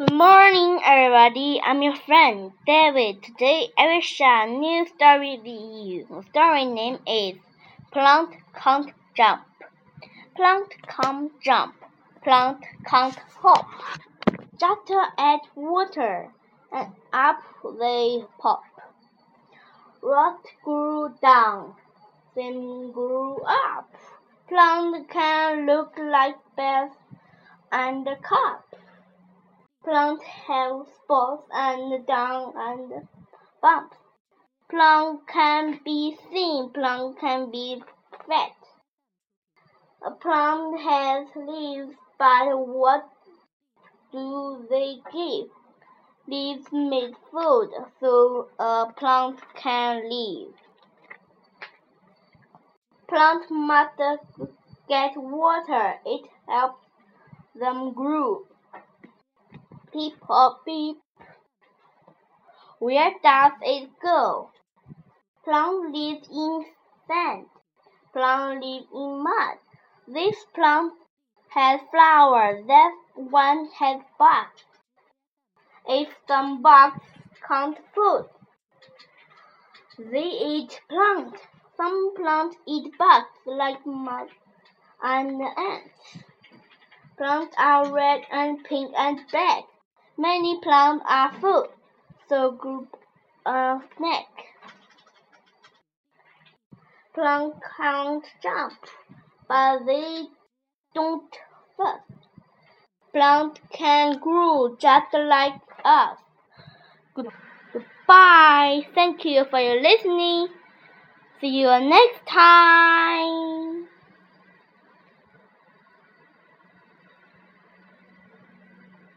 Good morning, everybody. I'm your friend David. Today I will share a new story with you. The story name is Plant Can't Jump. Plant can't jump. Plant can't hop. Just add water, and up they pop. Rot grew down, then grew up. Plant can look like bells and cup. Plants have spots and down and bumps. Plant can be thin, plant can be fat. A plant has leaves, but what do they give? Leaves make food, so a plant can live. Plant must get water, it helps them grow. Peep hop beep. Where does it go? Plant lives in sand. Plant lives in mud. This plant has flowers. That one has bugs. If some bugs can't food, they eat plants. Some plants eat bugs like mud and ants. Plants are red and pink and black. Many plants are food, so group a snack. Plants can't jump, but they don't fuss. Plants can grow just like us. Goodbye. Thank you for your listening. See you next time.